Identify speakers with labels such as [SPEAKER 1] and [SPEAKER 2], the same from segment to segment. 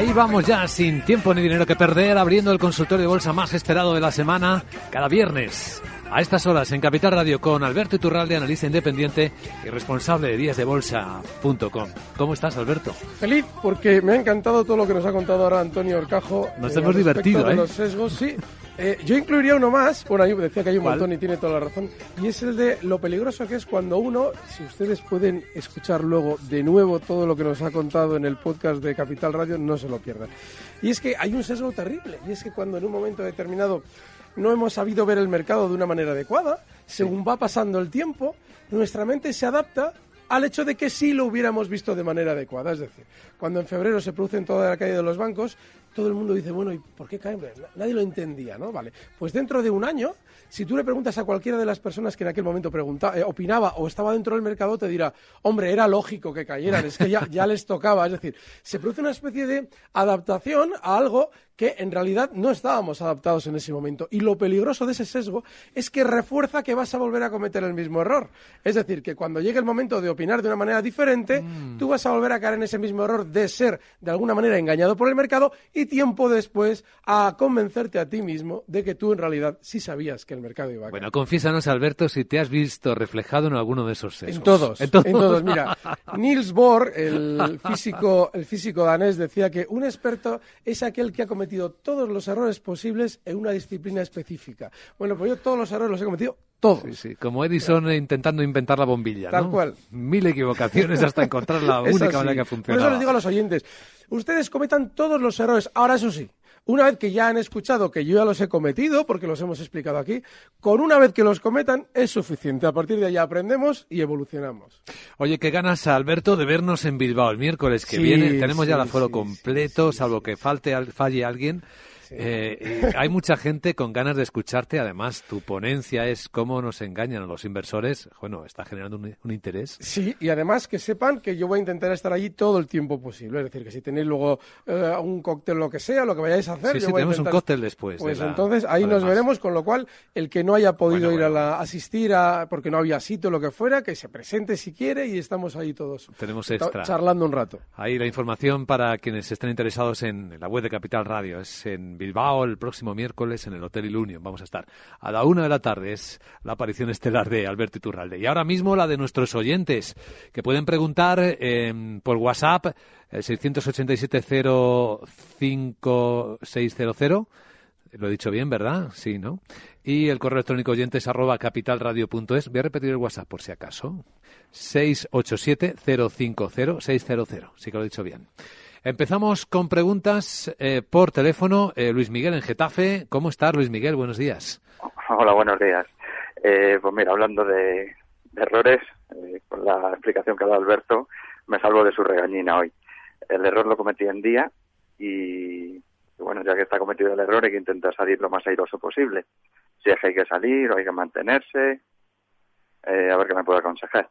[SPEAKER 1] Ahí vamos ya, sin tiempo ni dinero que perder, abriendo el consultorio de bolsa más esperado de la semana, cada viernes. A estas horas en Capital Radio con Alberto Iturralde, analista independiente y responsable de díasdebolsa.com. ¿Cómo estás, Alberto?
[SPEAKER 2] Feliz porque me ha encantado todo lo que nos ha contado ahora Antonio Orcajo.
[SPEAKER 1] Nos
[SPEAKER 2] eh,
[SPEAKER 1] hemos divertido, ¿eh?
[SPEAKER 2] los sesgos, sí. Eh, yo incluiría uno más, bueno, ahí decía que hay un
[SPEAKER 1] ¿Cuál?
[SPEAKER 2] montón y tiene toda la razón, y es el de lo peligroso que es cuando uno, si ustedes pueden escuchar luego de nuevo todo lo que nos ha contado en el podcast de Capital Radio, no se lo pierdan. Y es que hay un sesgo terrible, y es que cuando en un momento determinado no hemos sabido ver el mercado de una manera adecuada, según va pasando el tiempo, nuestra mente se adapta al hecho de que sí lo hubiéramos visto de manera adecuada. Es decir, cuando en febrero se produce en toda la caída de los bancos, todo el mundo dice, bueno, ¿y por qué caen? Nadie lo entendía, ¿no? Vale. Pues dentro de un año, si tú le preguntas a cualquiera de las personas que en aquel momento preguntaba, eh, opinaba o estaba dentro del mercado, te dirá, hombre, era lógico que cayeran, es que ya, ya les tocaba. Es decir, se produce una especie de adaptación a algo que en realidad no estábamos adaptados en ese momento. Y lo peligroso de ese sesgo es que refuerza que vas a volver a cometer el mismo error. Es decir, que cuando llegue el momento de opinar de una manera diferente, tú vas a volver a caer en ese mismo error de ser de alguna manera engañado por el mercado y tiempo después a convencerte a ti mismo de que tú en realidad sí sabías que el mercado iba a caer.
[SPEAKER 1] Bueno, confiésanos, Alberto, si te has visto reflejado en alguno de esos sesgos.
[SPEAKER 2] En todos,
[SPEAKER 1] En todos.
[SPEAKER 2] en todos. Mira, Niels Bohr, el físico, el físico danés, decía que un experto es aquel que ha cometido todos los errores posibles en una disciplina específica. Bueno, pues yo todos los errores los he cometido todos.
[SPEAKER 1] Sí, sí, como Edison intentando inventar la bombilla,
[SPEAKER 2] Tal
[SPEAKER 1] ¿no?
[SPEAKER 2] cual.
[SPEAKER 1] Mil equivocaciones hasta encontrar la única manera que
[SPEAKER 2] Por
[SPEAKER 1] funciona.
[SPEAKER 2] eso les digo a los oyentes, ustedes cometan todos los errores. Ahora, eso sí, una vez que ya han escuchado que yo ya los he cometido, porque los hemos explicado aquí, con una vez que los cometan es suficiente. A partir de ahí aprendemos y evolucionamos.
[SPEAKER 1] Oye, qué ganas, Alberto, de vernos en Bilbao el miércoles que
[SPEAKER 2] Sí,
[SPEAKER 1] viene. Tenemos ya el aforo
[SPEAKER 2] sí,
[SPEAKER 1] completo, salvo que falte, al- falle alguien. Eh, hay mucha gente con ganas de escucharte. Además, tu ponencia es cómo nos engañan a los inversores. Bueno, está generando un, un interés.
[SPEAKER 2] Sí, y además que sepan que yo voy a intentar estar allí todo el tiempo posible. Es decir, que si tenéis luego eh, un cóctel, lo que sea, lo que vayáis a hacer,
[SPEAKER 1] Sí,
[SPEAKER 2] yo
[SPEAKER 1] sí,
[SPEAKER 2] voy a
[SPEAKER 1] tenemos un
[SPEAKER 2] intentar-
[SPEAKER 1] cóctel después. de
[SPEAKER 2] Pues
[SPEAKER 1] la-
[SPEAKER 2] entonces ahí nos
[SPEAKER 1] además.
[SPEAKER 2] veremos, con lo cual el que no haya podido
[SPEAKER 1] Bueno,
[SPEAKER 2] ir a
[SPEAKER 1] bueno.
[SPEAKER 2] la, asistir a, porque no había sitio, lo que fuera, que se presente si quiere y estamos ahí todos
[SPEAKER 1] Tenemos extra.
[SPEAKER 2] charlando un rato.
[SPEAKER 1] Ahí la información para quienes estén interesados en la web de Capital Radio. Es en Bilbao el próximo miércoles en el Hotel Ilunion. Vamos a estar a la una de la tarde. Es la aparición estelar de Alberto Iturralde. Y ahora mismo la de nuestros oyentes, que pueden preguntar eh, por WhatsApp el 687-05-600. Lo he dicho bien, ¿verdad? Sí, ¿no? Y el correo electrónico oyentes arroba capitalradio.es. Voy a repetir el WhatsApp por si acaso. 687-050-600. Sí que lo he dicho bien. Empezamos con preguntas eh, por teléfono. Eh, Luis Miguel en Getafe. ¿Cómo estás, Luis Miguel? Buenos días.
[SPEAKER 3] Hola, buenos días. Eh, pues mira, hablando de, de errores, eh, con la explicación que ha dado Alberto, me salvo de su regañina hoy. El error lo cometí en día y, bueno, ya que está cometido el error hay que intentar salir lo más airoso posible. Si es que hay que salir o hay que mantenerse, eh, a ver qué me puede aconsejar.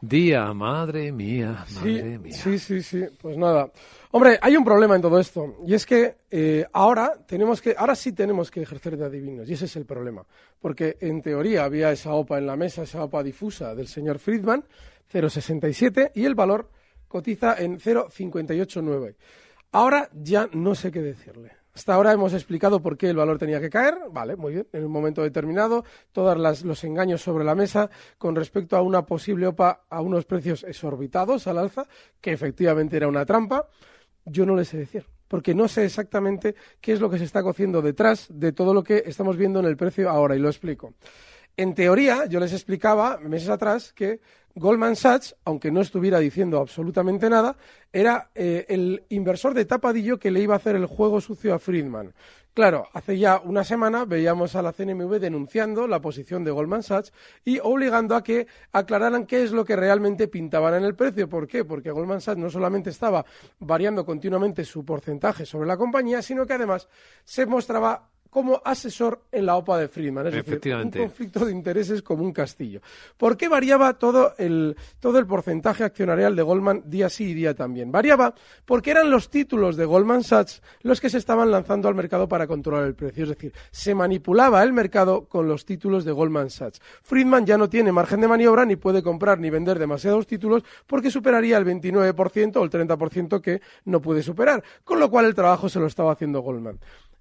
[SPEAKER 1] Día, madre mía,
[SPEAKER 2] Sí,
[SPEAKER 1] madre mía.
[SPEAKER 2] sí, sí, sí. Pues nada. Hombre, hay un problema en todo esto. Y es que eh, ahora tenemos que, ahora sí tenemos que ejercer de adivinos. Y ese es el problema. Porque en teoría había esa OPA en la mesa, esa OPA difusa del señor Friedman, 0,67, y el valor cotiza en 0,589. Ahora ya no sé qué decirle. Hasta ahora hemos explicado por qué el valor tenía que caer, vale, muy bien, en un momento determinado, todos los engaños sobre la mesa con respecto a una posible OPA a unos precios exorbitados al alza, que efectivamente era una trampa, yo no les sé decir, porque no sé exactamente qué es lo que se está cociendo detrás de todo lo que estamos viendo en el precio ahora, y lo explico. En teoría, yo les explicaba meses atrás que Goldman Sachs, aunque no estuviera diciendo absolutamente nada, era eh, el inversor de tapadillo que le iba a hacer el juego sucio a Friedman. Claro, hace ya una semana veíamos a la CNMV denunciando la posición de Goldman Sachs y obligando a que aclararan qué es lo que realmente pintaban en el precio. ¿Por qué? Porque Goldman Sachs no solamente estaba variando continuamente su porcentaje sobre la compañía, sino que además se mostraba como asesor en la OPA de Friedman. Es decir, un conflicto de intereses como un castillo. ¿Por qué variaba todo el, todo el porcentaje accionarial de Goldman día sí y día también? Variaba porque eran los títulos de Goldman Sachs los que se estaban lanzando al mercado para controlar el precio. Es decir, se manipulaba el mercado con los títulos de Goldman Sachs. Friedman ya no tiene margen de maniobra ni puede comprar ni vender demasiados títulos porque superaría el 29% o el 30% que no puede superar. Con lo cual el trabajo se lo estaba haciendo Goldman.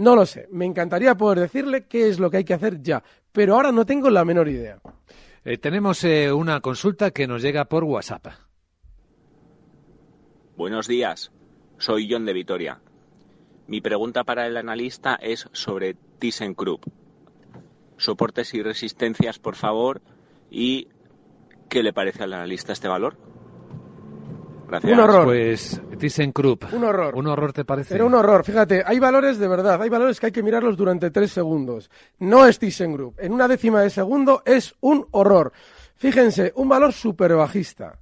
[SPEAKER 2] No lo sé. Me encantaría poder decirle qué es lo que hay que hacer ya, pero ahora no tengo la menor idea.
[SPEAKER 1] Eh, tenemos eh, una consulta que nos llega por WhatsApp.
[SPEAKER 4] Buenos días, soy John de Vitoria. Mi pregunta para el analista es sobre ThyssenKrupp. Soportes y resistencias, por favor, y ¿qué le parece al analista este valor?
[SPEAKER 2] Un horror.
[SPEAKER 1] Pues ThyssenKrupp.
[SPEAKER 2] Un horror.
[SPEAKER 1] ¿Un horror te parece?
[SPEAKER 2] Pero un horror. Fíjate, hay valores de verdad, hay valores que hay que mirarlos durante tres segundos. No es ThyssenKrupp. En una décima de segundo es un horror. Fíjense, un valor súper bajista.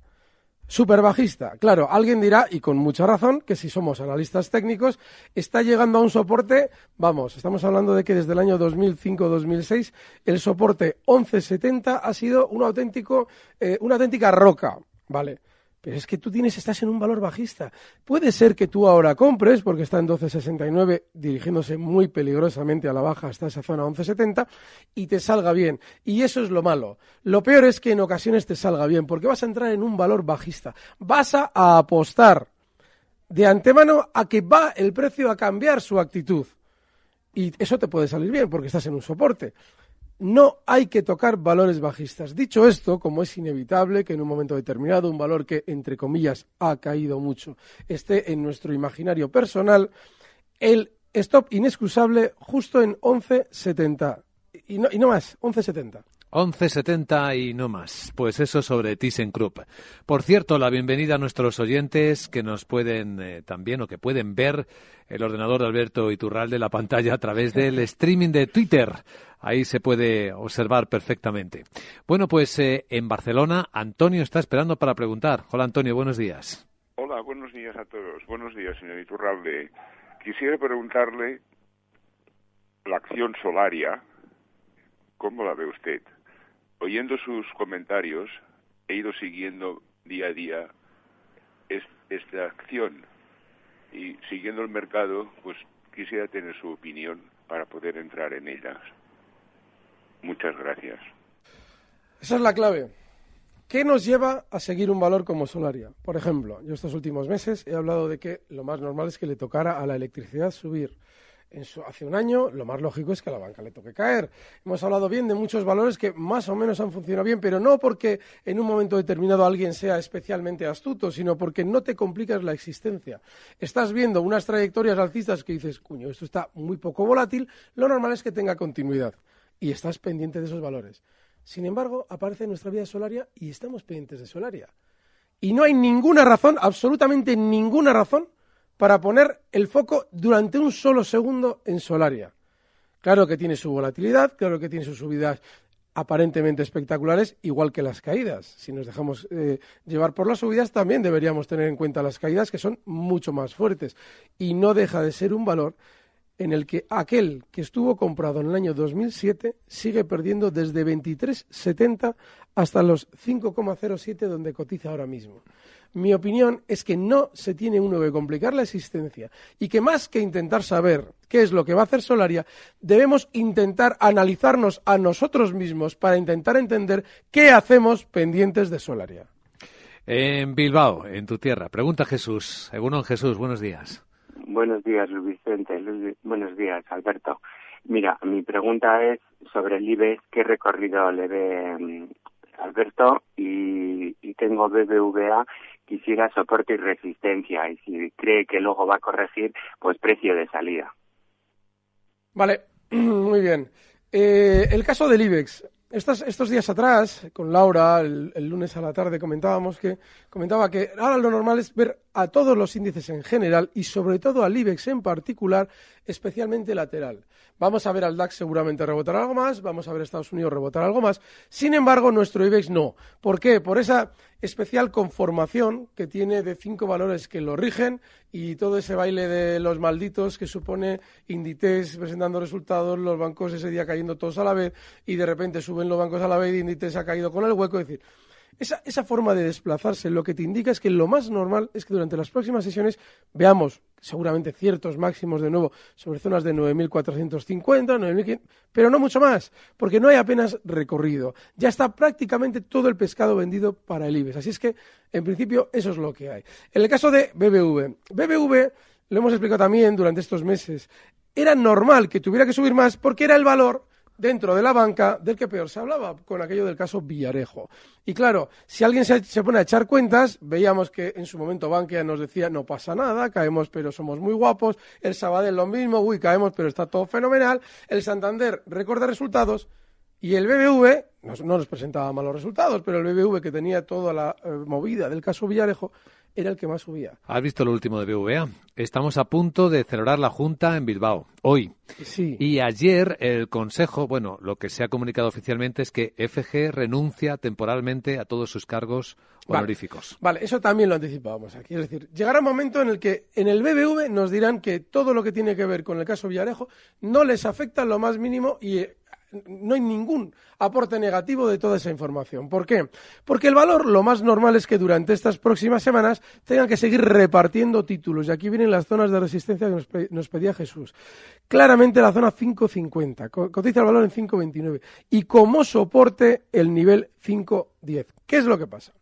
[SPEAKER 2] Súper bajista. Claro, alguien dirá, y con mucha razón, que si somos analistas técnicos, está llegando a un soporte, vamos, estamos hablando de que desde el año 2005-2006 el soporte 1170 ha sido un auténtico, eh, una auténtica roca, ¿vale? Es que tú tienes, estás en un valor bajista. Puede ser que tú ahora compres, porque está en 12.69, dirigiéndose muy peligrosamente a la baja hasta esa zona 11.70, y te salga bien. Y eso es lo malo. Lo peor es que en ocasiones te salga bien, porque vas a entrar en un valor bajista. Vas a apostar de antemano a que va el precio a cambiar su actitud. Y eso te puede salir bien, porque estás en un soporte no hay que tocar valores bajistas. Dicho esto, como es inevitable que en un momento determinado un valor que, entre comillas, ha caído mucho, esté en nuestro imaginario personal, el stop inexcusable justo en 11.70. Y no, y no más, 11.70.
[SPEAKER 1] 11.70 y no más. Pues eso sobre ThyssenKrupp. Por cierto, la bienvenida a nuestros oyentes que nos pueden eh, también o que pueden ver el ordenador de Alberto Iturralde la pantalla a través del streaming de Twitter. Ahí se puede observar perfectamente. Bueno, pues eh, en Barcelona Antonio está esperando para preguntar. Hola Antonio, buenos días.
[SPEAKER 5] Hola, buenos días a todos. Buenos días, señor Iturralde. Quisiera preguntarle la acción solaria, ¿cómo la ve usted? Oyendo sus comentarios, he ido siguiendo día a día esta acción y siguiendo el mercado, pues quisiera tener su opinión para poder entrar en ellas. Muchas gracias.
[SPEAKER 2] Esa es la clave. ¿Qué nos lleva a seguir un valor como Solaria? Por ejemplo, yo estos últimos meses he hablado de que lo más normal es que le tocara a la electricidad subir hace un año, lo más lógico es que a la banca le toque caer. Hemos hablado bien de muchos valores que más o menos han funcionado bien, pero no porque en un momento determinado alguien sea especialmente astuto, sino porque no te complicas la existencia. Estás viendo unas trayectorias alcistas que dices, cuño, esto está muy poco volátil, lo normal es que tenga continuidad y estás pendiente de esos valores. Sin embargo, aparece nuestra vida Solaria y estamos pendientes de Solaria. Y no hay ninguna razón, absolutamente ninguna razón, para poner el foco durante un solo segundo en Solaria. Claro que tiene su volatilidad, claro que tiene sus subidas aparentemente espectaculares, igual que las caídas. Si nos dejamos eh, llevar por las subidas, también deberíamos tener en cuenta las caídas, que son mucho más fuertes. Y no deja de ser un valor en el que aquel que estuvo comprado en el año 2007 sigue perdiendo desde 23,70 hasta los 5,07 donde cotiza ahora mismo. Mi opinión es que no se tiene uno que complicar la existencia y que más que intentar saber qué es lo que va a hacer Solaria, debemos intentar analizarnos a nosotros mismos para intentar entender qué hacemos pendientes de Solaria.
[SPEAKER 1] En Bilbao, en tu tierra. Pregunta Jesús. Egunon Jesús, buenos días.
[SPEAKER 6] buenos días, Luis Vicente. buenos días, Alberto. Mira, mi pregunta es sobre el IBEX, ¿qué recorrido le ve mm, Alberto? Y, y tengo BBVA, quisiera soporte y resistencia. Y si cree que luego va a corregir, pues precio de salida.
[SPEAKER 2] Vale, muy bien. Eh, el caso del IBEX. Estos, estos días atrás, con Laura, el, lunes a la tarde, comentábamos que comentaba que ahora lo normal es ver a todos los índices en general y sobre todo al IBEX en particular, especialmente lateral. Vamos a ver al DAX seguramente rebotar algo más, vamos a ver a Estados Unidos rebotar algo más. Sin embargo, nuestro IBEX no. ¿Por qué? Por esa especial conformación que tiene de cinco valores que lo rigen y todo ese baile de los malditos que supone Inditex presentando resultados, los bancos ese día cayendo todos a la vez y de repente suben los bancos a la vez y Inditex ha caído con el hueco. Es decir, esa, esa, forma de desplazarse lo que te indica es que lo más normal es que durante las próximas sesiones veamos seguramente ciertos máximos de nuevo sobre zonas de 9.450, 9.500, pero no mucho más, porque no hay apenas recorrido. Ya está prácticamente todo el pescado vendido para el IBEX. Así es que, en principio, eso es lo que hay. En el caso de BBV, BBV, lo hemos explicado también durante estos meses, era normal que tuviera que subir más porque era el valor dentro de la banca del que peor se hablaba, con aquello del caso Villarejo. Y claro, si alguien se, pone a echar cuentas, veíamos que en su momento Bankia nos decía no pasa nada, caemos pero somos muy guapos, el Sabadell lo mismo, uy, caemos pero está todo fenomenal, el Santander recorda resultados y el BBV, no, nos presentaba malos resultados, pero el BBV que tenía toda la eh, movida del caso Villarejo, era el que más subía.
[SPEAKER 1] ¿Has visto lo último de BVA? Estamos a punto de celebrar la Junta en Bilbao, hoy.
[SPEAKER 2] Sí.
[SPEAKER 1] Y ayer el Consejo, bueno, lo que se ha comunicado oficialmente es que FG renuncia temporalmente a todos sus cargos honoríficos.
[SPEAKER 2] Vale, eso también lo anticipábamos aquí. Es decir, llegará un momento en el que en el BBV nos dirán que todo lo que tiene que ver con el caso Villarejo no les afecta lo más mínimo y no hay ningún aporte negativo de toda esa información. ¿Por qué? Porque el valor, lo más normal es que durante estas próximas semanas tengan que seguir repartiendo títulos. Y aquí vienen las zonas de resistencia que nos, pedía Jesús. Claramente la zona 5.50, cotiza el valor en 5.29. Y como soporte el nivel 5.10. ¿Qué es lo que pasa?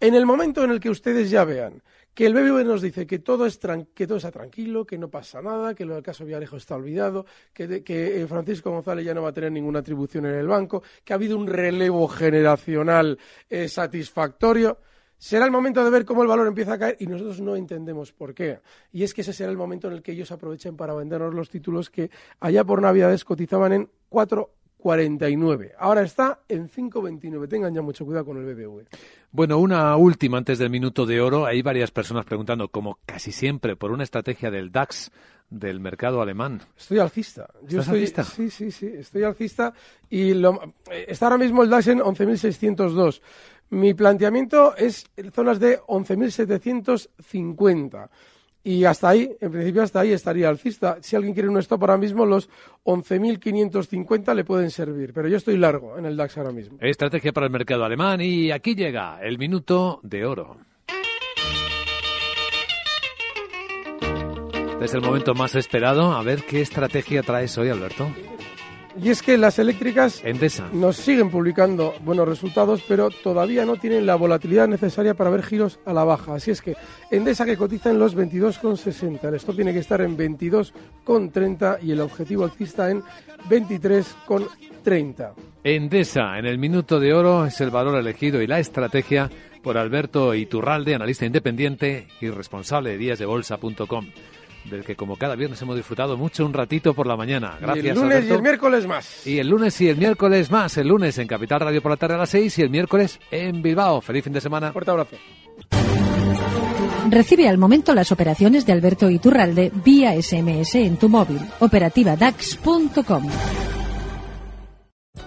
[SPEAKER 2] En el momento en el que ustedes ya vean que el BBV nos dice que todo, es que todo está tranquilo, que no pasa nada, que del caso Villarejo está olvidado, que, eh, Francisco González ya no va a tener ninguna atribución en el banco, que ha habido un relevo generacional eh, satisfactorio. Será el momento de ver cómo el valor empieza a caer y nosotros no entendemos por qué. Y es que ese será el momento en el que ellos aprovechen para vendernos los títulos que allá por Navidades cotizaban en 4,49. Ahora está en 5,29. Tengan ya mucho cuidado con el BBV.
[SPEAKER 1] Bueno, una última antes del minuto de oro. Hay varias personas preguntando, como casi siempre, por una estrategia del DAX del mercado alemán.
[SPEAKER 2] Estoy alcista.
[SPEAKER 1] Yo
[SPEAKER 2] estoy,
[SPEAKER 1] alcista?
[SPEAKER 2] Sí, sí, sí, estoy alcista y lo, eh, está ahora mismo el DAX en 11.602. Mi planteamiento es en zonas de 11.750. Y hasta ahí, en principio hasta ahí estaría alcista. Si alguien quiere un stop ahora mismo, los 11.550 le pueden servir. Pero yo estoy largo en el DAX ahora mismo.
[SPEAKER 1] Estrategia para el mercado alemán y aquí llega el minuto de oro. Este es el momento más esperado. A ver qué estrategia traes hoy, Alberto.
[SPEAKER 2] Y es que las eléctricas nos siguen publicando buenos resultados, pero todavía no tienen la volatilidad necesaria para ver giros a la baja. Así es que Endesa que cotiza en los 22,60, el stop tiene que estar en 22,30 y el objetivo alcista en 23,30.
[SPEAKER 1] Endesa, en el minuto de oro, es el valor elegido y la estrategia por Alberto Iturralde, analista independiente y responsable de díasdebolsa.com del que como cada viernes hemos disfrutado mucho un ratito por la mañana. Gracias. Y
[SPEAKER 2] el lunes y el miércoles más.
[SPEAKER 1] Y el lunes y el miércoles más. El lunes en Capital Radio por la tarde a las 6 y el miércoles en Bilbao. Feliz fin de semana.
[SPEAKER 2] Fuerte abrazo.
[SPEAKER 7] Recibe al momento las operaciones de Alberto Iturralde vía SMS en tu móvil. Operativa DAX.com.